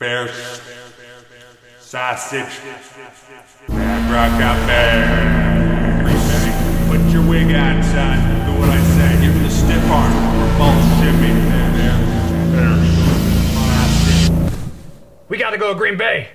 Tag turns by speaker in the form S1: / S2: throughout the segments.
S1: Bears, sausage, Bad Rock out there. Put your wig on, son. Do what I say. Give me the stiff arm. Bullshit me. Bears, sausage.
S2: We gotta go to Green Bay.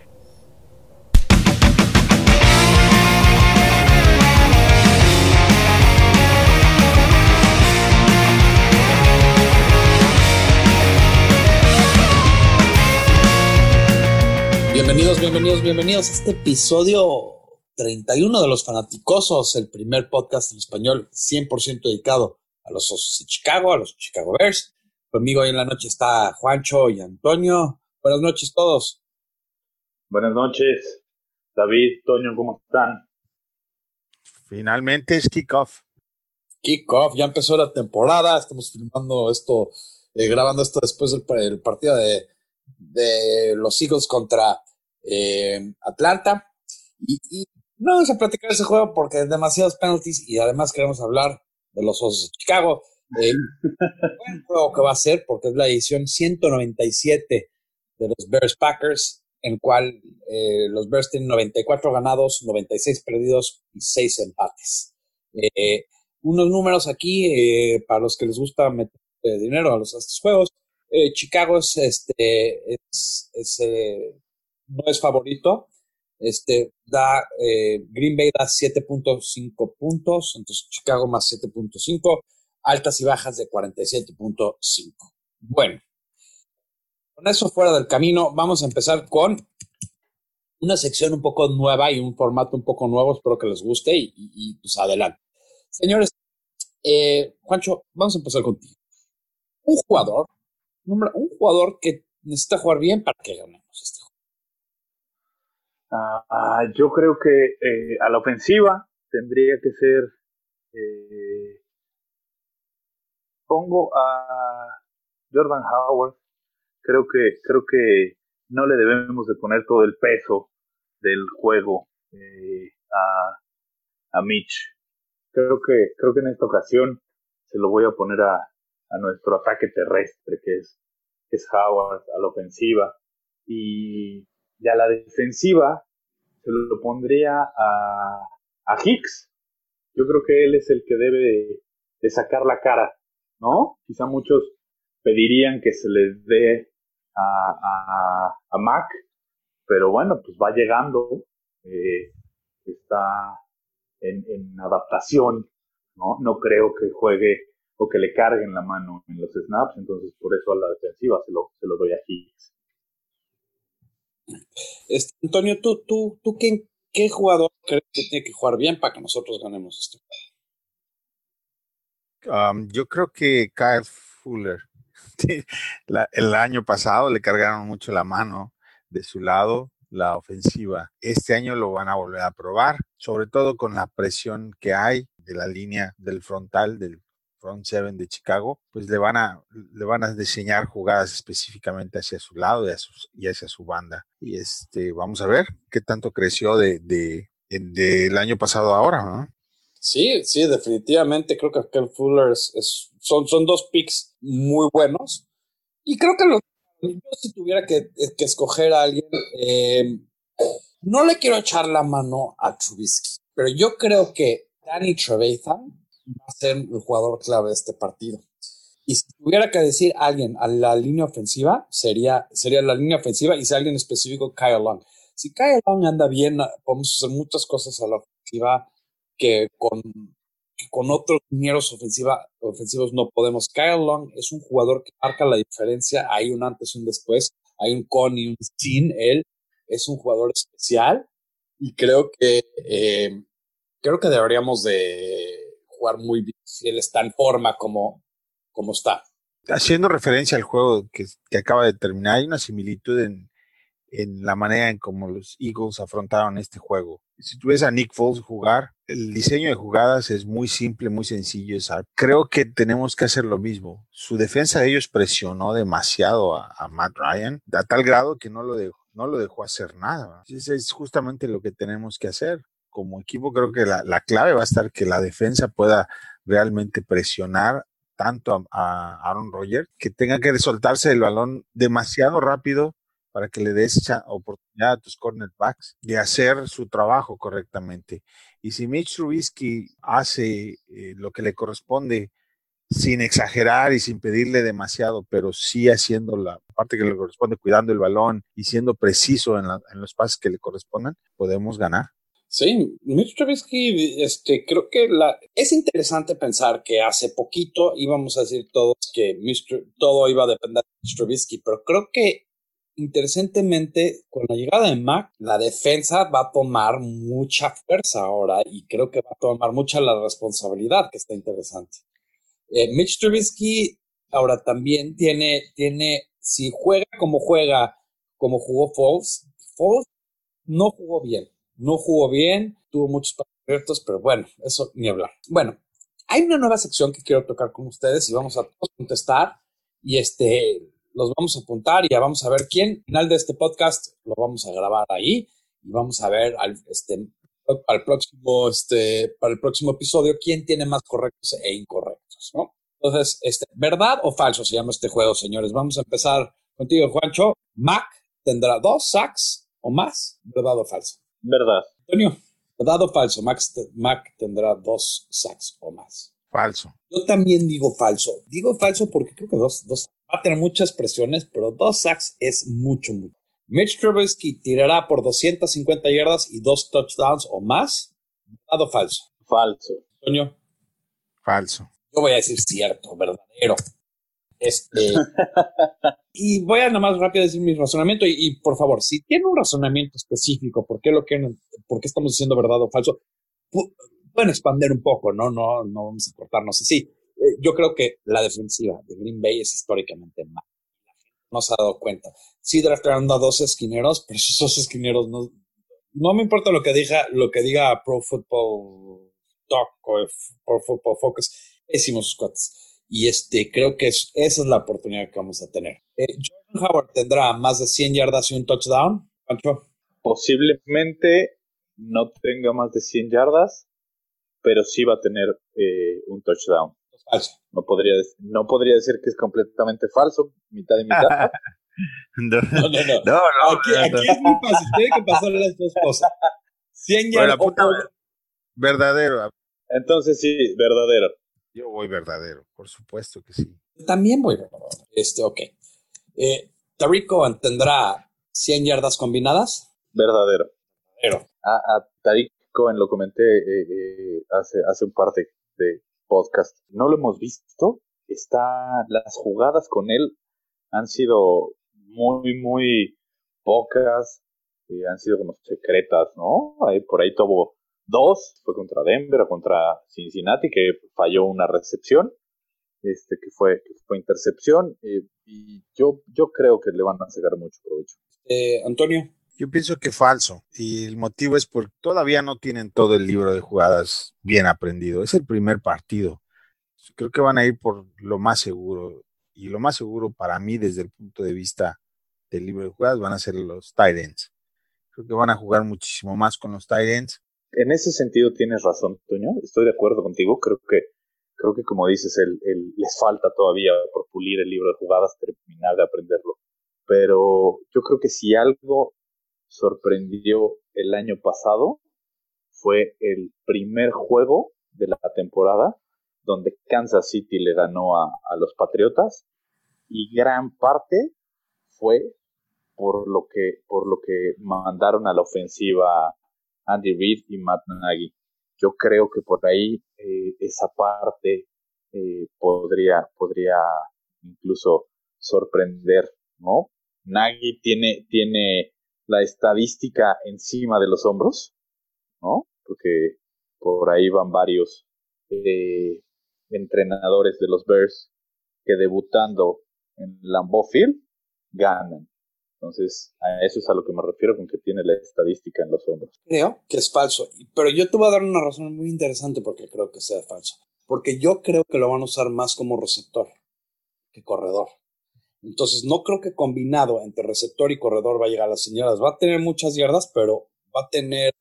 S3: Bienvenidos, bienvenidos, bienvenidos a este episodio 31 de Los Fanaticosos, el primer podcast en español 100% dedicado a los Osos de Chicago, a los Chicago Bears. Conmigo hoy en la noche está Juancho y Antonio. Buenas noches todos.
S4: Buenas noches, David, Toño, ¿cómo están?
S5: Finalmente es kickoff.
S3: Kickoff, ya empezó la temporada, estamos filmando esto, eh, grabando esto después del, del partido de, de los Eagles contra eh, Atlanta. Y, y, no vamos a platicar ese juego porque es demasiados penalties y además queremos hablar de los Osos de Chicago. Eh, buen juego que va a ser porque es la edición 197 de los Bears Packers, en el cual eh, los Bears tienen 94 ganados, 96 perdidos y 6 empates. Unos números aquí para los que les gusta meter dinero a, los, a estos juegos. Eh, Chicago es, este, es, es eh, no es favorito. Este da eh, Green Bay da 7.5 puntos, entonces Chicago más 7.5, altas y bajas de 47.5. Bueno, con eso fuera del camino, vamos a empezar con una sección un poco nueva y un formato un poco nuevo, espero que les guste y, pues adelante. Señores, Juancho, vamos a empezar contigo. Un jugador un jugador que necesita jugar bien para que ganemos este juego.
S4: Uh, yo creo que eh, a la ofensiva tendría que ser. Eh, pongo a Jordan Howard. Creo que creo que no le debemos de poner todo el peso del juego eh, a, a Mitch. Creo que creo que en esta ocasión se lo voy a poner a, a nuestro ataque terrestre, que es, que es Howard, a la ofensiva. Y, y a la defensiva se lo pondría a, a Hicks. Yo creo que él es el que debe de, sacar la cara, ¿no? Quizá muchos pedirían que se les dé a, a, a Mac, pero bueno, pues va llegando, eh, está en, en adaptación, ¿no? No creo que juegue o que le carguen la mano en los snaps, entonces por eso a la defensiva se lo, se lo doy a Higgs.
S3: Este, Antonio, ¿tú, tú, tú qué, qué jugador crees que tiene que jugar bien para que nosotros ganemos este
S5: juego? Um, yo creo que Kyle Fuller. la, el año pasado le cargaron mucho la mano de su lado la ofensiva. Este año lo van a volver a probar, sobre todo con la presión que hay de la línea del frontal del front seven de Chicago, pues le van a le van a diseñar jugadas específicamente hacia su lado y hacia su, banda. Y este vamos a ver qué tanto creció de de del año pasado a ahora.
S3: Sí, sí, definitivamente creo que Ken Fuller es, son, son dos picks muy buenos. Y creo que lo, si tuviera que, que escoger a alguien, eh, no le quiero echar la mano a Trubisky, pero yo creo que Danny Trevathan va a ser el jugador clave de este partido. Y si tuviera que decir alguien a la línea ofensiva, sería, sería la línea ofensiva y si alguien específico, Kyle Long. Si Kyle Long anda bien, podemos hacer muchas cosas a la ofensiva que con, que con otros linieros ofensiva, ofensivos no podemos. Kyle Long es un jugador que marca la diferencia. Hay un antes y un después. Hay un con y un sin. Él es un jugador especial y creo que, eh, creo que deberíamos de jugar muy bien si él está en forma como, como está.
S5: Haciendo referencia al juego que, que acaba de terminar, hay una similitud en, en la manera en cómo los Eagles afrontaron este juego. Si tú ves a Nick Foles jugar, el diseño de jugadas es muy simple, muy sencillo. Creo que tenemos que hacer lo mismo. Su defensa de ellos presionó demasiado a, a Matt Ryan, a tal grado que no lo dejó, no lo dejó hacer nada. Entonces es justamente lo que tenemos que hacer. Como equipo creo que la, la clave va a estar que la defensa pueda realmente presionar tanto a, Aaron Rodgers que tenga que soltarse el balón demasiado rápido para que le des oportunidad a tus cornerbacks de hacer su trabajo correctamente. Y si Mitch Trubisky hace eh, lo que le corresponde sin exagerar y sin pedirle demasiado, pero sí haciendo la parte que le corresponde, cuidando el balón y siendo preciso en, en los pases que le correspondan, podemos ganar.
S3: Sí, Mitch Trubisky, este, creo que la, es interesante pensar que hace poquito íbamos a decir todos que todo iba a depender de Mitch Trubisky, pero creo que interesantemente con la llegada de Mac, la defensa va a tomar mucha fuerza ahora y creo que va a tomar mucha la responsabilidad, que está interesante. Eh, Mitch Trubisky ahora también tiene, tiene, si juega como juega, como jugó Foles, Foles no jugó bien no jugó bien, tuvo muchos abiertos, pero bueno, eso ni hablar. Bueno, hay una nueva sección que quiero tocar con ustedes y vamos a contestar y este los vamos a apuntar y ya vamos a ver quién, al final de este podcast, lo vamos a grabar ahí y vamos a ver al, este, al próximo, este, para el próximo episodio quién tiene más correctos e incorrectos, ¿no? Entonces, este, ¿verdad o falso se llama este juego, señores? Vamos a empezar contigo, Juancho. Mac tendrá dos sacks o más, ¿verdad o falso?
S4: Verdad.
S3: Antonio, ¿verdad o falso? Max, Mac tendrá dos sacks o más.
S5: Falso.
S3: Yo también digo falso. Digo falso porque creo que dos, dos va a tener muchas presiones, pero dos sacks es mucho, mucho. Mitch Trubisky tirará por 250 yardas y dos touchdowns o más. ¿Verdad o falso?
S4: Falso.
S3: Antonio.
S5: Falso.
S3: Yo voy a decir cierto, verdadero. Este, y voy a nada más rápido decir mi razonamiento y, por favor, si tiene un razonamiento específico, ¿por qué lo que, por qué estamos diciendo verdad o falso? Pueden expandir un poco, ¿no? No, no vamos a cortarnos así. Eh, yo creo que la defensiva de Green Bay es históricamente mala. No se ha dado cuenta. Sí draftaron a dos esquineros, pero esos dos esquineros no, no me importa lo que diga, lo que diga Pro Football Talk o Pro Football Focus, pésimos sus cuates y este, creo que esa es la oportunidad que vamos a tener. Eh, Jordan Howard tendrá más de 100 yardas y un touchdown.
S4: Posiblemente no tenga más de 100 yardas, pero sí va a tener eh, un touchdown.
S3: Falso.
S4: No podría, no podría decir que es completamente falso, mitad y mitad.
S3: no, no, no. no, aquí, es muy fácil, tiene que pasar las dos cosas. 100 yardas.
S5: verdadero.
S4: Entonces sí, verdadero.
S5: Yo voy verdadero, por supuesto que sí.
S3: También voy verdadero. Este, ok. Eh, Tariq Cohen tendrá 100 yardas combinadas.
S4: Verdadero.
S3: Verdadero.
S4: A, a Tariq Cohen lo comenté eh, eh, hace, hace un par de, podcast. No lo hemos visto. Está, las jugadas con él han sido muy, muy pocas. han sido como secretas, ¿no? por ahí tuvo dos, fue contra Denver o contra Cincinnati, que falló una recepción, este, que fue, que fue intercepción, eh, y yo, yo creo que le van a sacar mucho provecho.
S3: Eh, Antonio.
S5: Yo pienso que falso, y el motivo es porque todavía no tienen todo el libro de jugadas bien aprendido. Es el primer partido. Creo que van a ir por lo más seguro, y lo más seguro para mí desde el punto de vista del libro de jugadas van a ser los tight ends. Creo que van a jugar muchísimo más con los tight ends
S4: en ese sentido tienes razón, Toño. Estoy de acuerdo contigo. Creo que, creo que como dices, el, les falta todavía por pulir el libro de jugadas, terminar de aprenderlo. Pero yo creo que si algo sorprendió el año pasado fue el primer juego de la temporada donde Kansas City le ganó a, a los Patriotas y gran parte fue por lo que por lo que mandaron a la ofensiva Andy Reid y Matt Nagy. Yo creo que por ahí eh, esa parte eh, podría, podría incluso sorprender, ¿no? Nagy tiene, tiene la estadística encima de los hombros, ¿no? Porque por ahí van varios eh, entrenadores de los Bears que debutando en Lambeau Field ganan. Entonces, a eso es a lo que me refiero con que tiene la estadística en los hombros.
S3: Creo que es falso, pero yo te voy a dar una razón muy interesante porque creo que sea falso. Porque yo creo que lo van a usar más como receptor que corredor. Entonces, no creo que combinado entre receptor y corredor va a llegar a las señoras. Va a tener muchas yardas, pero va a tener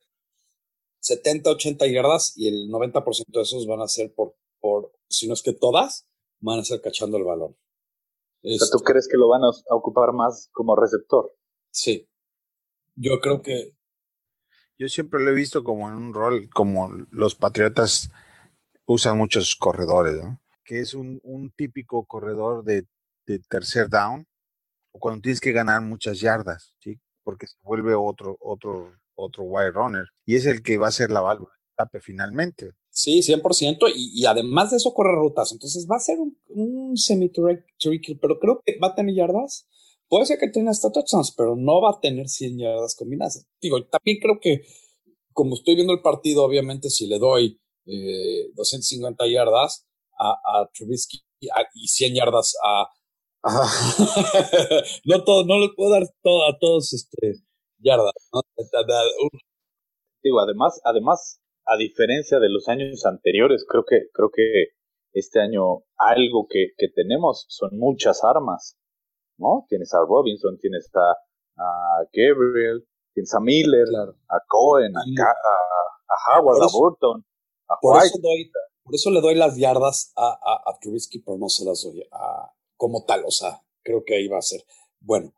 S3: 70, 80 yardas y el 90% de esos van a ser por, por, si no es que todas, van a ser cachando el balón.
S4: ¿Tú crees que lo van a ocupar más como receptor?
S3: Sí. Yo creo que.
S5: Yo siempre lo he visto como en un rol, como los patriotas usan muchos corredores, ¿no? Que es un, un típico corredor de, de, tercer down, o cuando tienes que ganar muchas yardas, ¿sí? Porque se vuelve otro, otro, otro wide runner. Y es el que va a ser la válvula tape finalmente.
S3: Sí, 100%. Y, y, además de eso corre rutas. Entonces va a ser un, un semi-tricky, pero creo que va a tener yardas. Puede ser que tenga hasta touchdowns, pero no va a tener 100 yardas combinadas. Digo, también creo que, como estoy viendo el partido, obviamente si le doy eh, 250 yardas a, a Trubisky y 100 yardas a... no todo, no le puedo dar a todos este, yardas. ¿no?
S4: Digo, además, además, a diferencia de los años anteriores, creo que, creo que este año algo que, que tenemos son muchas armas. ¿no? Tienes a Robinson, tienes a, a Gabriel, tienes a Miller,
S3: claro.
S4: a Cohen, a, a, a Howard, a Burton, a
S3: Por
S4: White.
S3: eso, doy, por eso le doy las yardas a, a, a Trubisky, pero no se las doy a, como tal. O sea, creo que ahí va a ser. Bueno,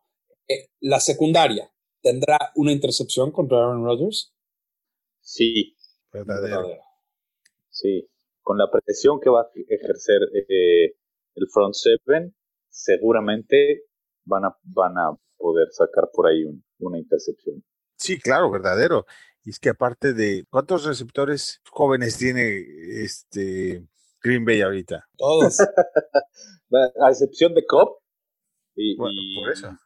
S3: eh, la secundaria tendrá una intercepción contra Aaron Rodgers.
S4: Sí,
S5: Verdadero.
S3: Verdadero.
S4: sí. Con la presión que va a ejercer eh, el front seven, seguramente van a, van a poder sacar por ahí un- una intercepción.
S5: Sí, claro, verdadero. Y es que aparte de cuántos receptores jóvenes tiene este Green Bay ahorita.
S3: Todos.
S4: A excepción de Cobb y,
S5: Bueno,
S4: y-
S5: por eso.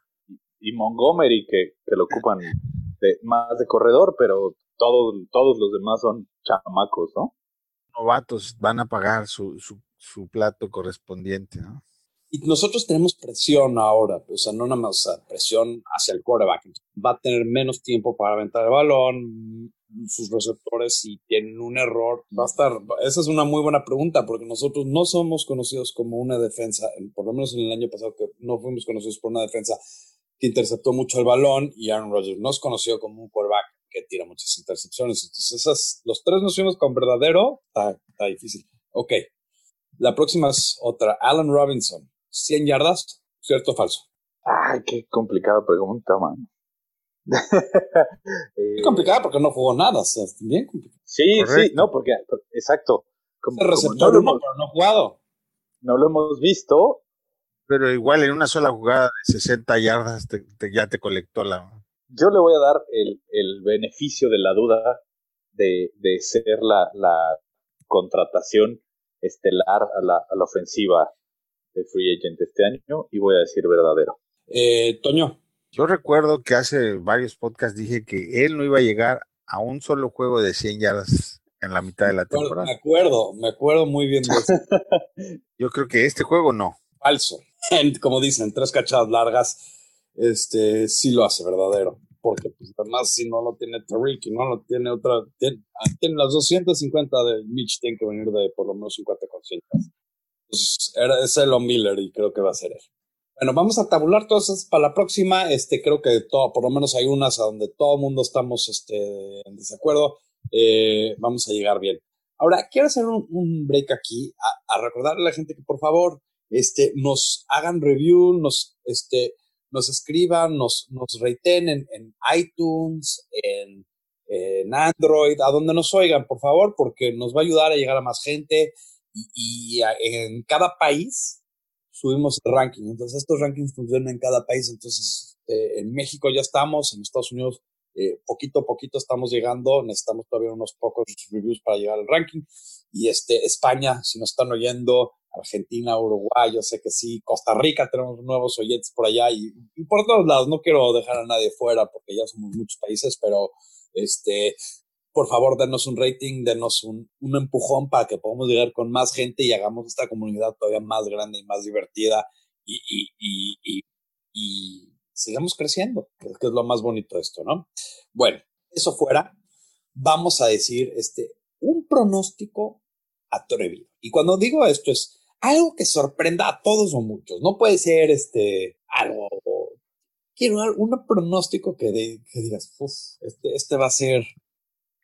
S4: y Montgomery que, que lo ocupan de, más de corredor, pero todos, todos los demás son chamacos, ¿no?
S5: Novatos van a pagar su, su, su plato correspondiente, ¿no?
S3: Y nosotros tenemos presión ahora, o sea, no nada más o sea, presión hacia el quarterback. Va a tener menos tiempo para aventar el balón, sus receptores, si tienen un error, va a estar. Esa es una muy buena pregunta, porque nosotros no somos conocidos como una defensa, por lo menos en el año pasado, que no fuimos conocidos por una defensa que interceptó mucho el balón, y Aaron Rodgers no es conocido como un quarterback que tira muchas intercepciones. Entonces, esas, los tres nos fuimos con verdadero, está, está difícil. Ok. La próxima es otra, Allen Robinson. 100 yardas, ¿cierto o falso?
S4: Ay, qué complicada pregunta, man. Eh,
S3: complicada porque no jugó nada, o sea, es bien complicado.
S4: Sí, sí, no, porque, por- exacto. Como,
S3: Es
S4: como
S3: receptor
S4: no, lo
S3: uno,
S4: hemos,
S3: pero no jugado.
S4: no lo hemos visto,
S5: Pero igual en una sola jugada de 60 yardas te- te- ya te colectó la...
S4: yo le voy a dar el, el beneficio de la duda de, de ser la, la contratación estelar a la, a la ofensiva de Free Agent este año y voy a decir verdadero.
S3: Eh, Toño,
S5: Yo recuerdo que hace varios podcasts dije que él no iba a llegar a un solo juego de 100 yardas en la mitad de la
S3: me
S5: temporada.
S3: acuerdo, me acuerdo muy bien de eso.
S5: Yo creo que este juego no.
S3: falso. Como dicen, tres cachadas largas, este, sí lo hace verdadero. Porque, pues, además, si no lo tiene Tariq y no lo tiene otra, tiene, tiene las 250 de Mitch, tiene que venir de por lo menos 50 con 100. Entonces, era, es Elon Miller y creo que va a ser él. Bueno, vamos a tabular todas para la próxima. Este, creo que todo, por lo menos hay unas a donde todo el mundo estamos este, en desacuerdo. Eh, vamos a llegar bien. Ahora, quiero hacer un, un break aquí a, a recordarle a la gente que por favor este, nos hagan review, nos, este, nos escriban, nos, nos raten en, en iTunes, en, Android, a donde nos oigan, por favor, porque nos va a ayudar a llegar a más gente y, en cada país subimos el ranking. Entonces, estos rankings funcionan en cada país. Entonces, eh, en México ya estamos, en Estados Unidos eh, poquito a poquito estamos llegando, necesitamos todavía unos pocos reviews para llegar al ranking. Y este, España, si nos están oyendo, Argentina, Uruguay, yo sé que sí, Costa Rica, tenemos nuevos oyentes por allá y, y por todos lados. No quiero dejar a nadie fuera porque ya somos muchos países, pero este, por favor, denos un rating, denos un, un empujón para que podamos llegar con más gente y hagamos esta comunidad todavía más grande y más divertida y, y, y, sigamos creciendo, que es lo más bonito de esto, ¿no? Bueno, eso fuera, vamos a decir este, un pronóstico atrevido. Y cuando digo esto es algo que sorprenda a todos o muchos. No puede ser este algo. Quiero un pronóstico que, digas, Uf, este, este va a ser.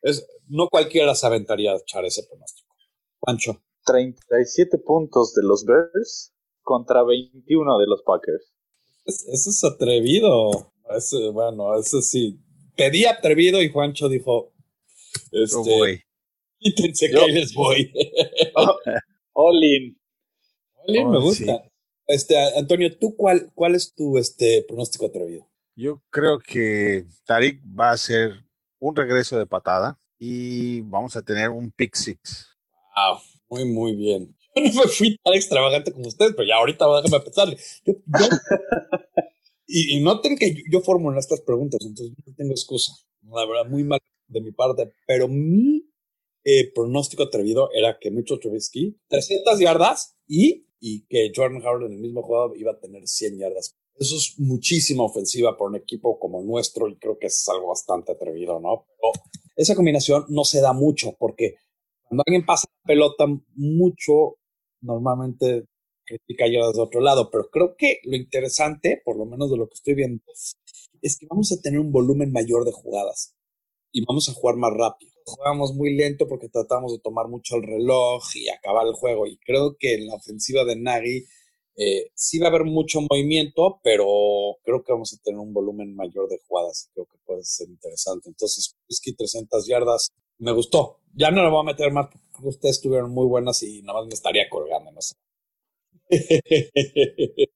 S3: Es, no cualquiera se aventaría a echar ese pronóstico. Pancho.
S4: 37 puntos de los Bears contra 21 de los Packers.
S3: Eso es atrevido. Ese, bueno, eso sí. Pedí atrevido y Juancho dijo, este,
S5: Oh, boy.
S3: quítense
S4: Yo-
S3: que ahí les voy.
S4: All in.
S3: Oli, me
S5: Oh,
S3: gusta. Este, Antonio, ¿tú cuál, cuál es tu este, pronóstico atrevido?
S5: Yo creo que Tarik va a hacer un regreso de patada y vamos a tener un pick six.
S3: Wow, muy, muy bien. No me fui tan extravagante como ustedes, pero ya ahorita déjame pensarle. Yo, yo- y, y noten que yo, yo formulo estas preguntas, entonces no tengo excusa. La verdad, muy mal de mi parte, pero mi eh, pronóstico atrevido era que Mitchell Trubisky, 300 yardas y, y que Jordan Howard en el mismo juego iba a tener 100 yardas. Eso es muchísima ofensiva para un equipo como nuestro y creo que es algo bastante atrevido, ¿no? Pero esa combinación no se da mucho porque cuando alguien pasa la pelota mucho, normalmente critica yo desde otro lado, pero creo que lo interesante, por lo menos de lo que estoy viendo, es que vamos a tener un volumen mayor de jugadas y vamos a jugar más rápido. Jugamos muy lento porque tratamos de tomar mucho el reloj y acabar el juego y creo que en la ofensiva de Nagy eh, sí va a haber mucho movimiento, pero creo que vamos a tener un volumen mayor de jugadas y creo que puede ser interesante. Entonces, es que 300 yardas me gustó. Ya no lo voy a meter más porque ustedes estuvieron muy buenas y nada más me estaría colgando, no sé.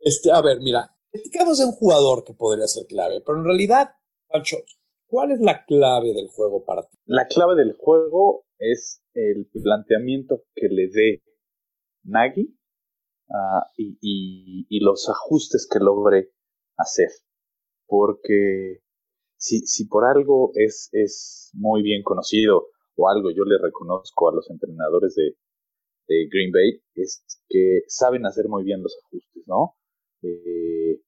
S3: este, a ver, mira, platicamos de un jugador que podría ser clave, pero en realidad, Pancho, ¿cuál es la clave del juego para ti?
S4: La clave del juego es el planteamiento que le dé Nagy ah, y, y- y los ajustes que logre hacer. Porque si, si por algo es, es muy bien conocido o algo yo le reconozco a los entrenadores de, de Green Bay, es que saben hacer muy bien los ajustes, ¿no? Eh,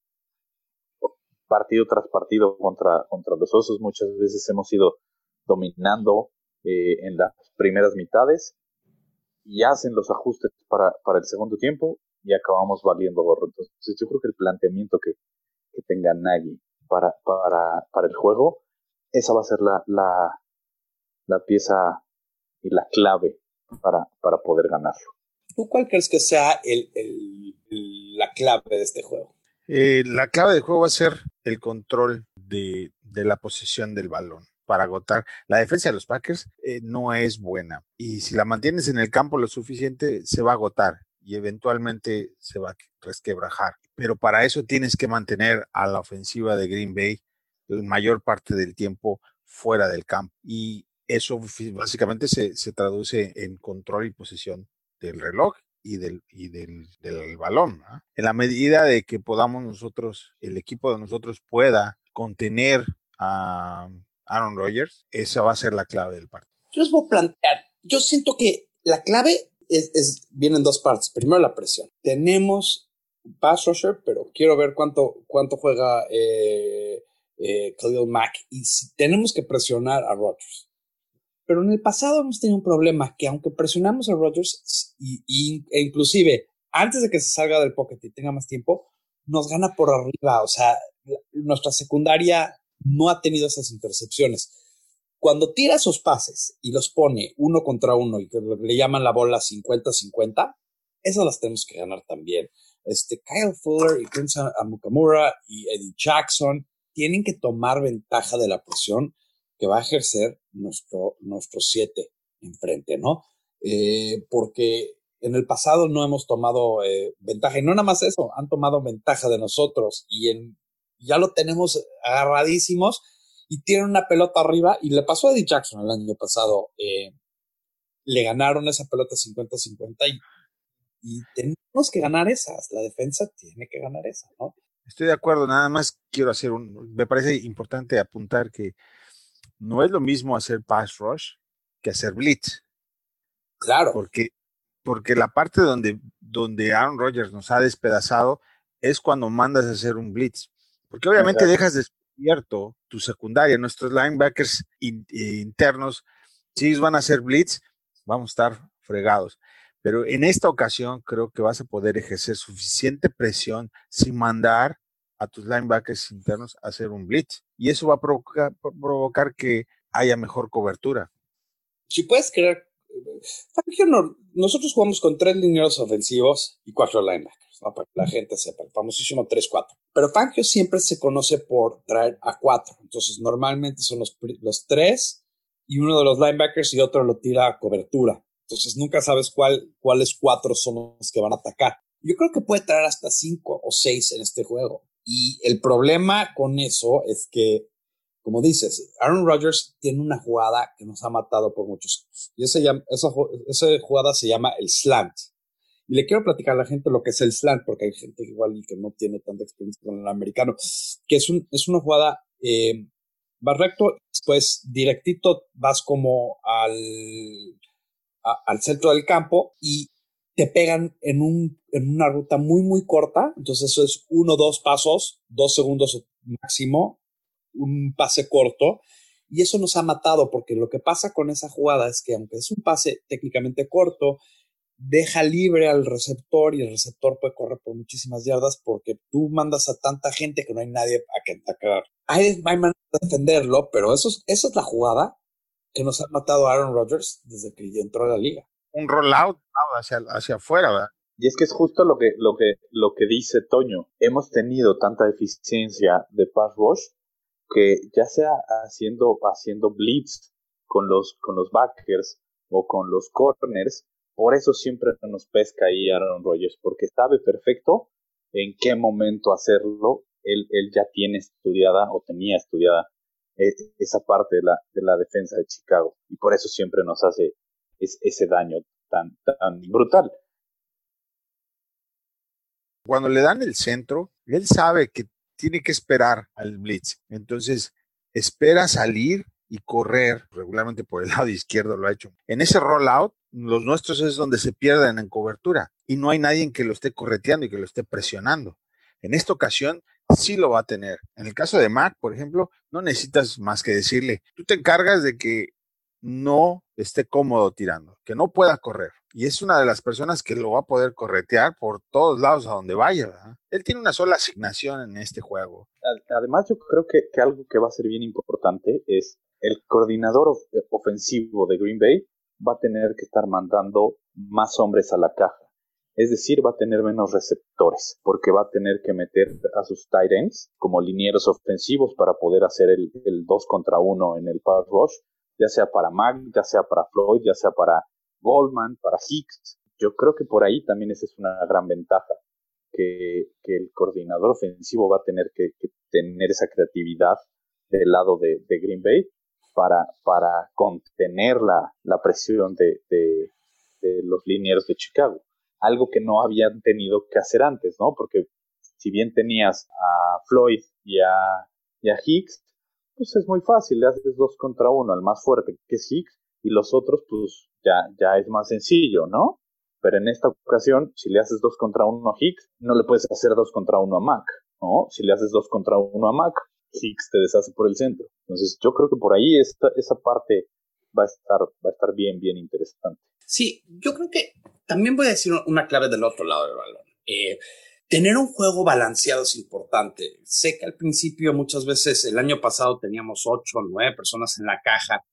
S4: partido tras partido contra, contra los osos muchas veces hemos ido dominando eh, en las primeras mitades y hacen los ajustes para, para el segundo tiempo y acabamos valiendo gorro. Entonces yo creo que el planteamiento que, que tenga Nagy para, para, para el juego, esa va a ser la, la, la pieza y la clave para, para poder ganarlo.
S3: ¿Tú cuál crees que sea el, el- el- la clave de este juego?
S5: Eh, la clave del juego va a ser el control de, de la posesión del balón para agotar. La defensa de los Packers eh, no es buena y si la mantienes en el campo lo suficiente se va a agotar y eventualmente se va a resquebrajar. Pero para eso tienes que mantener a la ofensiva de Green Bay la mayor parte del tiempo fuera del campo y eso básicamente se, se traduce en control y posesión del reloj y del, y del, del balón. ¿ah? En la medida de que podamos nosotros, el equipo de nosotros pueda contener a Aaron Rodgers, esa va a ser la clave del partido.
S3: Yo les voy a plantear, yo siento que la clave es, es- viene en dos partes. Primero la presión. Tenemos pass rusher, pero quiero ver cuánto, cuánto juega eh, eh, Khalil Mack y si tenemos que presionar a Rodgers. Pero en el pasado hemos tenido un problema que aunque presionamos a Rodgers y, e inclusive antes de que se salga del pocket y tenga más tiempo, nos gana por arriba. O sea, nuestra secundaria no ha tenido esas intercepciones cuando tira esos pases y los pone uno contra uno y que le llaman la bola 50-50, esas las tenemos que ganar también. Este, Kyle Fuller y Prince Amukamura y Eddie Jackson tienen que tomar ventaja de la presión que va a ejercer nuestro, nuestro siete enfrente, ¿no? Eh, porque en el pasado no hemos tomado eh, ventaja y no nada más eso, han tomado ventaja de nosotros y en, ya lo tenemos agarradísimos y tienen una pelota arriba y le pasó a Eddie Jackson el año pasado. eh, le ganaron esa pelota 50-50 y, y tenemos que ganar esas. La defensa tiene que ganar esa, ¿no?
S5: Estoy de acuerdo, nada más quiero hacer un, me parece importante apuntar que no es lo mismo hacer pass rush que hacer blitz,
S3: Claro.
S5: porque, porque la parte donde, donde Aaron Rodgers nos ha despedazado es cuando mandas a hacer un blitz, porque obviamente
S4: Exacto.
S5: dejas despierto tu secundaria, nuestros linebackers in- eh, internos, si ellos van a hacer blitz, vamos a estar fregados. Pero en esta ocasión creo que vas a poder ejercer suficiente presión sin mandar a tus linebackers internos a hacer un blitz. Y eso va a provocar, provocar que haya mejor cobertura.
S3: Si puedes creer, no- nosotros jugamos con tres lineros ofensivos y cuatro linebackers, para que la gente sepa, el famosísimo 3-4. Pero Fangio siempre se conoce por traer a cuatro. Entonces, normalmente son los, los tres y uno de los linebackers y otro lo tira a cobertura. Entonces, nunca sabes cuál, cuáles cuatro son los que van a atacar. Yo creo que puede traer hasta cinco o seis en este juego. Y el problema con eso es que, como dices, Aaron Rodgers tiene una jugada que nos ha matado por muchos años. Y esa, esa, esa jugada se llama el slant. Y le quiero platicar a la gente lo que es el slant, porque hay gente igual que no tiene tanta experiencia con el americano, que es, un, es una jugada, eh, vas recto, después directito vas como al, al centro del campo y te pegan en, un, en una ruta muy, muy corta. Entonces eso es uno, dos pasos, dos segundos máximo, un pase corto. Y eso nos ha matado porque lo que pasa con esa jugada es que aunque es un pase técnicamente corto, deja libre al receptor y el receptor puede correr por muchísimas yardas porque tú mandas a tanta gente que no hay nadie a que atacar. Hay, hay manera de defenderlo, pero eso es, esa es la jugada que nos ha matado a Aaron Rodgers desde que entró a la liga.
S5: Un rollout hacia, hacia afuera, ¿verdad?
S4: Y es que es justo lo que, lo que, lo que dice Toño. Hemos tenido tanta eficiencia de pass rush que ya sea haciendo, haciendo blitz con los, con los backers o con los corners, por eso siempre nos pesca ahí Aaron Rodgers, porque sabe perfecto en qué momento hacerlo. Él, él ya tiene estudiada o tenía estudiada esa parte de la, de la defensa de Chicago. Y por eso siempre nos hace ese daño tan, tan brutal.
S5: Cuando le dan el centro, él sabe que tiene que esperar al blitz. Entonces, espera salir y correr regularmente por el lado izquierdo lo ha hecho. En ese rollout, los nuestros es donde se pierden en cobertura y no hay nadie que lo esté correteando y que lo esté presionando. En esta ocasión sí lo va a tener. En el caso de Mac, por ejemplo, no necesitas más que decirle, tú te encargas de que no esté cómodo tirando, que no pueda correr. Y es una de las personas que lo va a poder corretear por todos lados a donde vaya. Él tiene una sola asignación en este juego.
S4: Además, yo creo que, que algo que va a ser bien importante es el coordinador ofensivo de Green Bay va a tener que estar mandando más hombres a la caja. Es decir, va a tener menos receptores, porque va a tener que meter a sus tight ends como linieros ofensivos para poder hacer el, el 2 contra 1 en el pass rush, ya sea para Mag, ya sea para Floyd, ya sea para Goldman, para Hicks. Yo creo que por ahí también esa es una gran ventaja, que, que el coordinador ofensivo va a tener que, tener esa creatividad del lado de, de Green Bay para, para contener la, la presión de, de, de los linieros de Chicago algo que no habían tenido que hacer antes, ¿no? Porque si bien tenías a Floyd y a, y a Hicks, pues es muy fácil, le haces dos contra uno al más fuerte que es Hicks y los otros pues ya, ya es más sencillo, ¿no? Pero en esta ocasión, si le haces dos contra uno a Hicks, no le puedes hacer dos contra uno a Mac, ¿no? Si le haces dos contra uno a Mac, Hicks te deshace por el centro. Entonces yo creo que por ahí esta, esa parte va a estar, va a estar bien, bien interesante.
S3: Sí, yo creo que también voy a decir una clave del otro lado del balón. Eh, tener un juego balanceado es importante. Sé que al principio muchas veces el año pasado teníamos ocho o nueve personas en la caja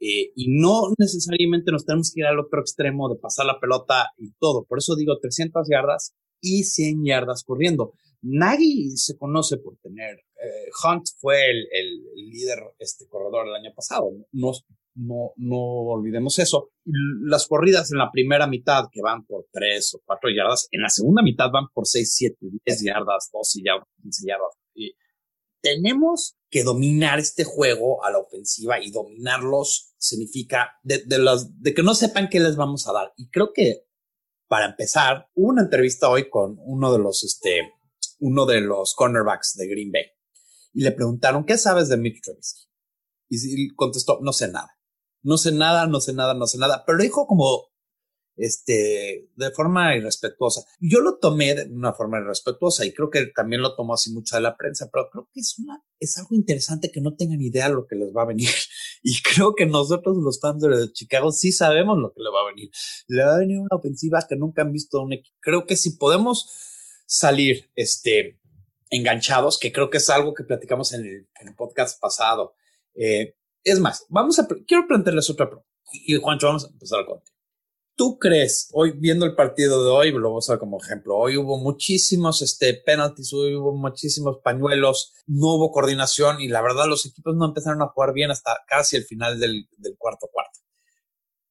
S3: eh, y no necesariamente nos tenemos que ir al otro extremo de pasar la pelota y todo. Por eso digo 300 yardas y 100 yardas corriendo. Nagy se conoce por tener, eh, Hunt fue el, el, líder este corredor el año pasado. No, no, no olvidemos eso. Las corridas en la primera mitad que van por 3 o 4 yardas, en la segunda mitad van por 6, 7, 10 yardas, 12 yardas, 15 yardas. Tenemos que dominar este juego a la ofensiva y dominarlos significa de, de, los, de que no sepan qué les vamos a dar. Y creo que para empezar, hubo una entrevista hoy con uno de los, este, uno de los cornerbacks de Green Bay y le preguntaron, ¿qué sabes de Mitch Trubisky? Y contestó, no sé nada no sé nada, no sé nada, no sé nada, pero dijo como, este, de forma irrespetuosa. Yo lo tomé de una forma irrespetuosa y creo que también lo tomó así mucho de la prensa, pero creo que es una, es algo interesante que no tengan idea de lo que les va a venir. Y creo que nosotros los fans de Chicago sí sabemos lo que le va a venir. Le va a venir una ofensiva que nunca han visto un equipo. Creo que si podemos salir, este, enganchados, que creo que es algo que platicamos en el, en el podcast pasado, eh, es más, vamos a, quiero plantearles otra pregunta. Y Juancho, vamos a empezar con ¿Tú crees, hoy viendo el partido de hoy, lo voy a usar como ejemplo, hoy hubo muchísimos este, penalties, hoy hubo muchísimos pañuelos, no hubo coordinación y la verdad los equipos no empezaron a jugar bien hasta casi el final del, del cuarto cuarto.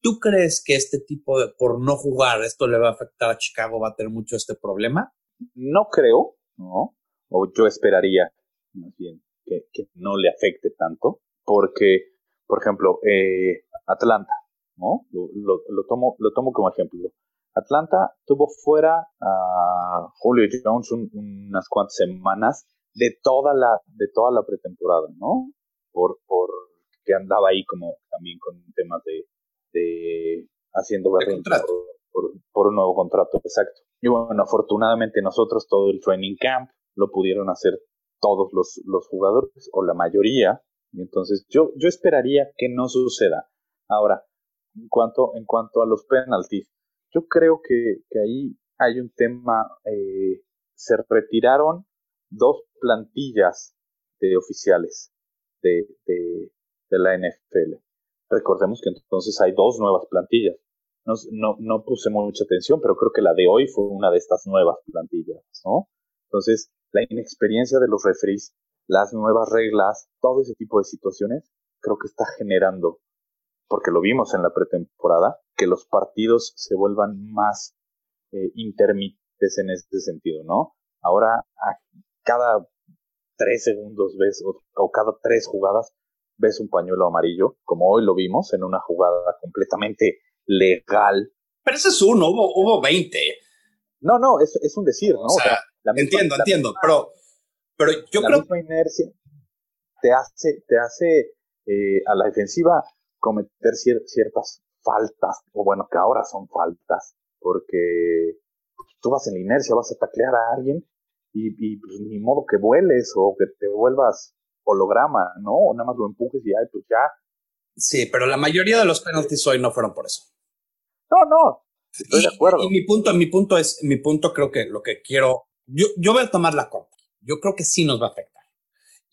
S3: ¿Tú crees que este tipo de, por no jugar, esto le va a afectar a Chicago, va a tener mucho este problema?
S4: No creo, ¿no? O yo esperaría, más bien, que, que no le afecte tanto, porque, por ejemplo, eh, Atlanta, ¿no? Lo, lo, lo, tomo, lo tomo como ejemplo. Atlanta tuvo fuera a Julio Jones un, unas cuantas semanas de toda la, de toda la pretemporada, ¿no? Por, por que andaba ahí como también con temas de, de haciendo berrinche por, por, por, un nuevo contrato, exacto. Y bueno, afortunadamente nosotros todo el training camp lo pudieron hacer todos los, los jugadores, o la mayoría, entonces yo, yo esperaría que no suceda. Ahora, en cuanto, en cuanto a los penalties, yo creo que, que ahí hay un tema, eh, se retiraron dos plantillas de oficiales de, de, de, la NFL. Recordemos que entonces hay dos nuevas plantillas. No, no, no puse mucha atención, pero creo que la de hoy fue una de estas nuevas plantillas, ¿no? Entonces, la inexperiencia de los referees, las nuevas reglas, todo ese tipo de situaciones, creo que está generando porque lo vimos en la pretemporada, que los partidos se vuelvan más eh, intermitentes en este sentido, ¿no? Ahora, a cada tres segundos ves, o, o, cada tres jugadas, ves un pañuelo amarillo, como hoy lo vimos en una jugada completamente legal.
S3: Pero ese es uno, hubo, hubo 20.
S4: No, no, es, es un decir, ¿no?
S3: O sea, o sea la misma, entiendo, entiendo, pero, pero yo
S4: la
S3: creo...
S4: misma inercia te hace, te hace eh, a la defensiva cometer cier ciertas faltas, o bueno, que ahora son faltas, porque tú vas en la inercia, vas a taclear a alguien y, y pues, ni modo que vueles o que te vuelvas holograma, ¿no? O nada más lo empujes y ay, pues ya.
S3: Sí, pero la mayoría de los penalties hoy no fueron por eso.
S4: No, no, estoy
S3: y,
S4: de acuerdo.
S3: Y mi punto, mi punto es, mi punto creo que lo que quiero, yo, yo voy a tomar la contra. Yo creo que sí nos va a afectar.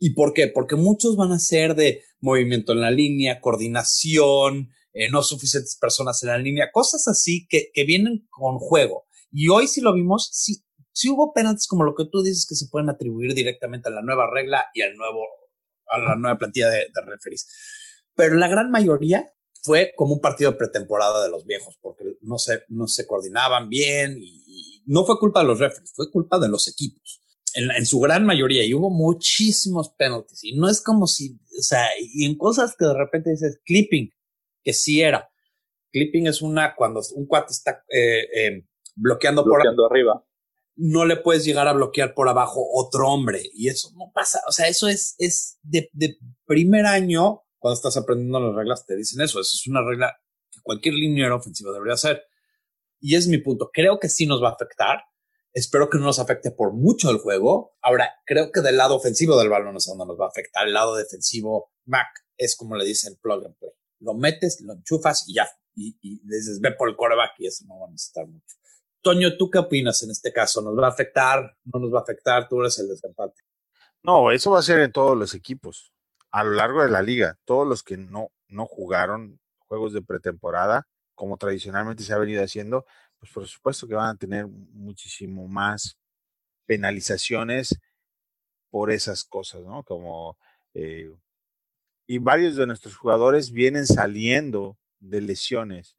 S3: ¿Y por qué? Porque muchos van a ser de movimiento en la línea, coordinación, eh, no suficientes personas en la línea, cosas así que, que vienen con juego. Y hoy sí lo vimos, sí, sí hubo penaltis como lo que tú dices que se pueden atribuir directamente a la nueva regla y al nuevo, a la nueva plantilla de, de referees. Pero la gran mayoría fue como un partido pretemporada de los viejos, porque no se, no se coordinaban bien y, y no fue culpa de los referees, fue culpa de los equipos en, en, su gran mayoría y hubo muchísimos penalties y no es como si, o sea, y en cosas que de repente dices clipping, que sí era. Clipping es una cuando un cuate está eh, eh, bloqueando,
S4: bloqueando por arriba.
S3: No le puedes llegar a bloquear por abajo otro hombre y eso no pasa. O sea, eso es, es de, de primer año cuando estás aprendiendo las reglas te dicen eso. Eso es una regla que cualquier liniero ofensivo debería hacer. Y es mi punto. Creo que sí nos va a afectar Espero que no nos afecte por mucho el juego. Ahora, creo que del lado ofensivo del balón es donde nos va a afectar. El lado defensivo, Mac, es como le dicen plug and play. Lo metes, lo enchufas y ya. Y, dices, ve por el quarterback y eso no va a necesitar mucho. Toño, ¿tú qué opinas en este caso? ¿Nos va a afectar? ¿No nos va a afectar? Tú eres el desempate.
S5: No, eso va a ser en todos los equipos. A lo largo de la liga, todos los que no, no jugaron juegos de pretemporada, como tradicionalmente se ha venido haciendo, pues por supuesto que van a tener muchísimo más penalizaciones por esas cosas, ¿no? Como eh, y varios de nuestros jugadores vienen saliendo de lesiones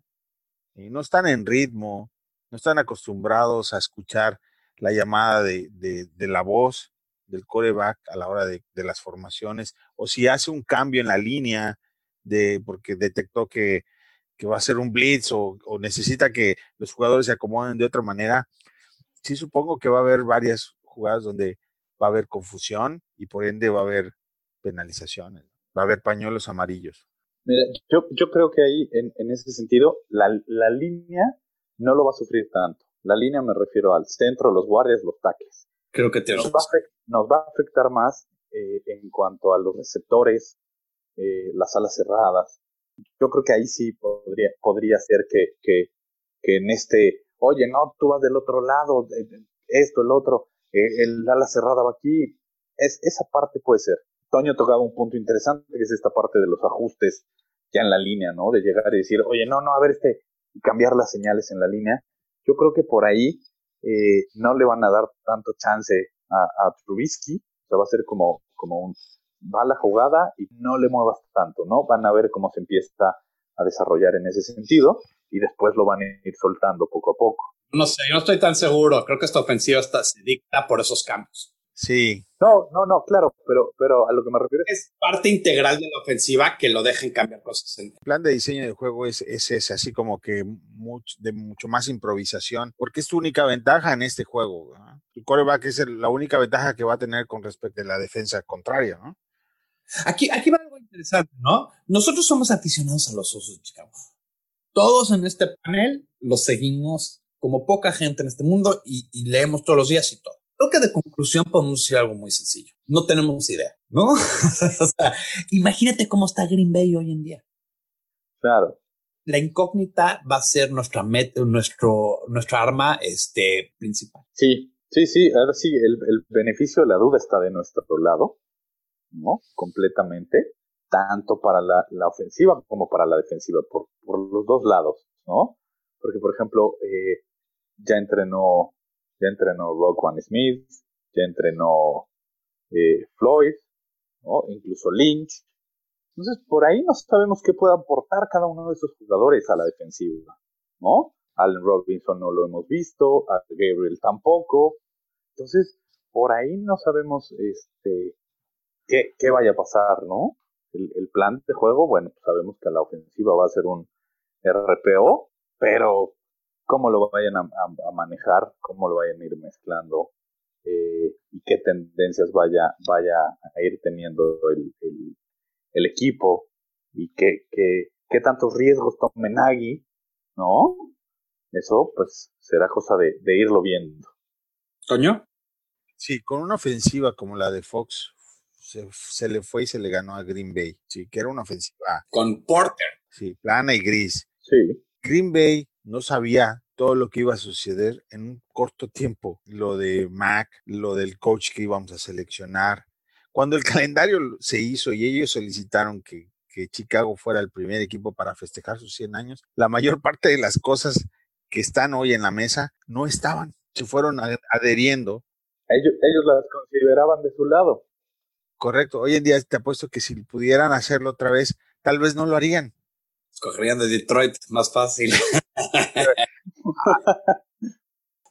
S5: y no están en ritmo, no están acostumbrados a escuchar la llamada de, de, la voz del coreback a la hora de, de, las formaciones, o si hace un cambio en la línea de porque detectó que que va a ser un blitz o, o, necesita que los jugadores se acomoden de otra manera, sí supongo que va a haber varias jugadas donde va a haber confusión y por ende va a haber penalizaciones, va a haber pañuelos amarillos.
S4: Mira, yo, yo creo que ahí, en, en ese sentido, la, la, línea no lo va a sufrir tanto. La línea me refiero al centro, los guardias, los taques.
S3: Creo que te
S4: nos, va a, nos va a afectar más eh, en cuanto a los receptores, eh, las alas cerradas, yo creo que ahí sí podría, podría ser que, que, que en este, oye, no, tú vas del otro lado, esto, el otro, eh, el ala cerrada va aquí, es, esa parte puede ser. Toño tocaba un punto interesante, que es esta parte de los ajustes ya en la línea, ¿no? De llegar y decir, oye, no, no, a ver, este, cambiar las señales en la línea. Yo creo que por ahí eh, no le van a dar tanto chance a, a Trubisky, o sea, va a ser como, como un, va la jugada y no le muevas tanto, ¿no? Van a ver cómo se empieza a desarrollar en ese sentido y después lo van a ir soltando poco a poco.
S3: No sé, yo no estoy tan seguro. Creo que esta ofensiva está, se dicta por esos cambios.
S5: Sí.
S4: No, no, no, claro, pero, pero a lo que me refiero
S3: es... es parte integral de la ofensiva que lo dejen cambiar cosas.
S5: El plan de diseño del juego es, es ese, así como que mucho, de mucho más improvisación, porque es tu única ventaja en este juego. ¿no? El quarterback es el, la única ventaja que va a tener con respecto a la defensa contraria, ¿no?
S3: Aquí, aquí va algo interesante, ¿no? Nosotros somos aficionados a los osos de Chicago. Todos en este panel los seguimos como poca gente en este mundo y, y leemos todos los días y todo. Creo que de conclusión podemos decir algo muy sencillo. No tenemos idea, ¿no? o sea, imagínate cómo está Green Bay hoy en día.
S4: Claro.
S3: La incógnita va a ser nuestra meta, nuestro, nuestra arma este, principal.
S4: Sí, sí, sí. Ahora sí, el, el beneficio de la duda está de nuestro lado. ¿No? Completamente, tanto para la, la, ofensiva como para la defensiva, por, por los dos lados, ¿no? Porque, por ejemplo, eh, ya entrenó, ya entrenó Rock One Smith, ya entrenó eh, Floyd, ¿no? Incluso Lynch. Entonces, por ahí no sabemos qué puede aportar cada uno de esos jugadores a la defensiva, ¿no? Allen Robinson no lo hemos visto, a Gabriel tampoco. Entonces, por ahí no sabemos, este, qué, qué vaya a pasar, ¿no? El, el, plan de juego, bueno, pues sabemos que la ofensiva va a ser un RPO, pero cómo lo vayan a, a, a manejar, cómo lo vayan a ir mezclando eh, y qué tendencias vaya, vaya a ir teniendo el, el, el equipo y qué, qué, qué tantos riesgos tome Nagy, ¿no? Eso, pues, será cosa de, de irlo viendo.
S3: ¿Toño?
S5: Sí, con una ofensiva como la de Fox, se, se, le fue y se le ganó a Green Bay. Sí, que era una ofensiva.
S3: Con Porter.
S5: Sí, plana y gris.
S4: Sí.
S5: Green Bay no sabía todo lo que iba a suceder en un corto tiempo. Lo de Mac, lo del coach que íbamos a seleccionar. Cuando el calendario se hizo y ellos solicitaron que, que Chicago fuera el primer equipo para festejar sus 100 años, la mayor parte de las cosas que están hoy en la mesa no estaban. Se fueron adheriendo.
S4: Ellos, ellos las consideraban de su lado.
S5: Correcto. Hoy en día te apuesto que si pudieran hacerlo otra vez, tal vez no lo harían.
S3: Escogerían de Detroit, más fácil.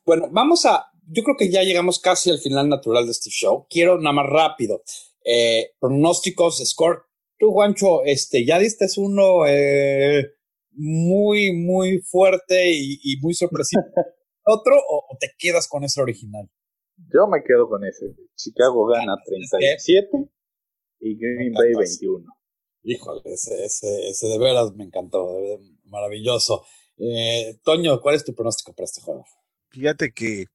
S3: bueno, vamos a. Yo creo que ya llegamos casi al final natural de este show. Quiero nada más rápido. Eh, pronósticos, score. Tú, Juancho, este, ya diste uno eh, muy, muy fuerte y, y muy sorpresivo. ¿Otro o, o te quedas con ese original?
S4: Yo me quedo con ese. Chicago gana 37 y Green Bay 21.
S3: Híjole, ese, ese, ese de veras me encantó, maravilloso. Eh, Toño, ¿cuál es tu pronóstico para este juego?
S5: Fíjate que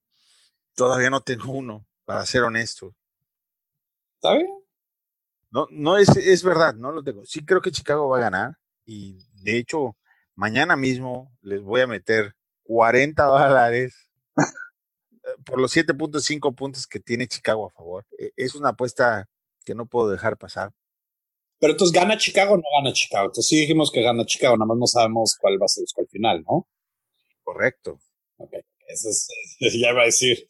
S5: todavía no tengo uno, para ser honesto.
S3: ¿Está bien?
S5: No, no es, es verdad, no lo tengo. Sí creo que Chicago va a ganar y de hecho mañana mismo les voy a meter 40 dólares por los 7.5 puntos que tiene Chicago a favor. Es una apuesta que no puedo dejar pasar.
S3: Pero entonces, ¿gana Chicago o no gana Chicago? Entonces sí dijimos que gana Chicago, nada más no sabemos cuál va a ser el final, ¿no?
S5: Correcto.
S3: Ok, eso es, ya iba a decir.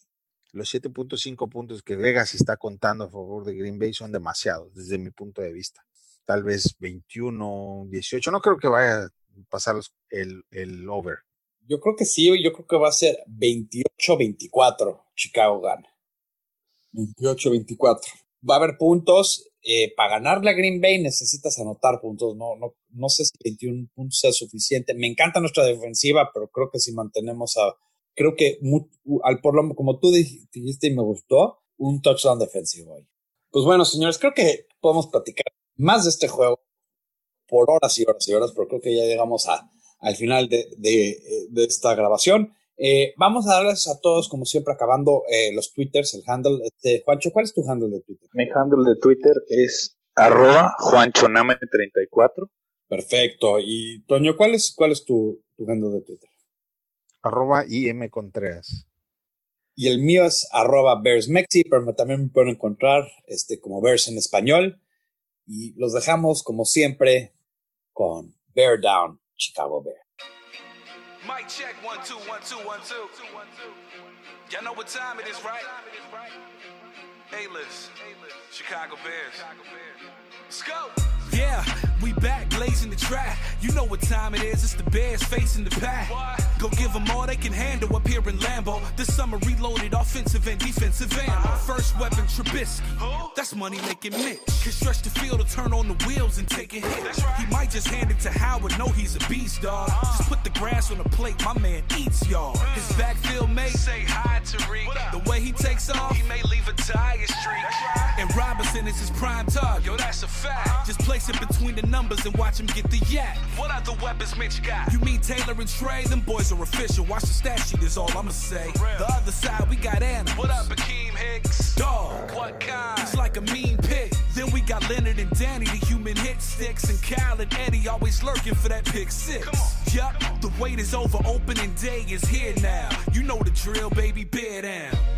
S5: Los 7.5 puntos que Vegas está contando a favor de Green Bay son demasiados, desde mi punto de vista. Tal vez 21, 18, no creo que vaya a pasar el, el over.
S3: Yo creo que sí, yo creo que va a ser 28-24. Chicago gana. 28-24. Va a haber puntos. Eh, para ganarle a Green Bay necesitas anotar puntos. No, no, no sé si 21 puntos sea suficiente. Me encanta nuestra defensiva, pero creo que si mantenemos a. Creo que muy, al por lo como tú dijiste y me gustó, un touchdown defensivo hoy. Pues bueno, señores, creo que podemos platicar más de este juego por horas y horas y horas, pero creo que ya llegamos a, al final de, de, de esta grabación. Eh, vamos a darles a todos, como siempre, acabando eh, los twitters, el handle. Este, Juancho, ¿cuál es tu handle de Twitter?
S4: Mi handle de Twitter es arroba juanchoname34.
S3: Perfecto. Y Toño, ¿cuál es, cuál es tu, tu handle de Twitter?
S5: Arroba IM Contreras.
S3: Y el mío es arroba BearsMexi, pero también me pueden encontrar este, como Bears en español. Y los dejamos, como siempre, con Bear Down, Chicago Bear.
S6: Mic check one two one two one two. Y'all know what time it is, right? A-list, Chicago Bears. Let's go. Yeah, we back blazing the track. You know what time it is, it's the Bears facing the pack. Go give them all they can handle up here in Lambeau. This summer reloaded offensive and defensive ammo. Uh-huh. First weapon Trubisky, that's money making Mitch. Can stretch the field to turn on the wheels and take a hit. He might just hand it to Howard, know he's a beast, dog. Uh-huh. Just put the grass on the plate, my man eats y'all. Mm. His backfield mate, say hi to Reek. The way he takes off, he may leave a tire streak. And Robinson is his prime target. Yo, that's a fact. Uh-huh. Just place it between the numbers and watch him get the yak. What other weapons Mitch got? You mean Taylor and Trey? Them boys are official. Watch the stat sheet is all I'ma say. The other side, we got Anna. What up, Akeem Hicks? Dog. What kind? He's like a mean pig. Then we got Leonard and Danny, the human hit sticks. And Cal and Eddie always lurking for that pick six. Yup, the wait is over. Opening day is here now. You know the drill, baby. Bear down.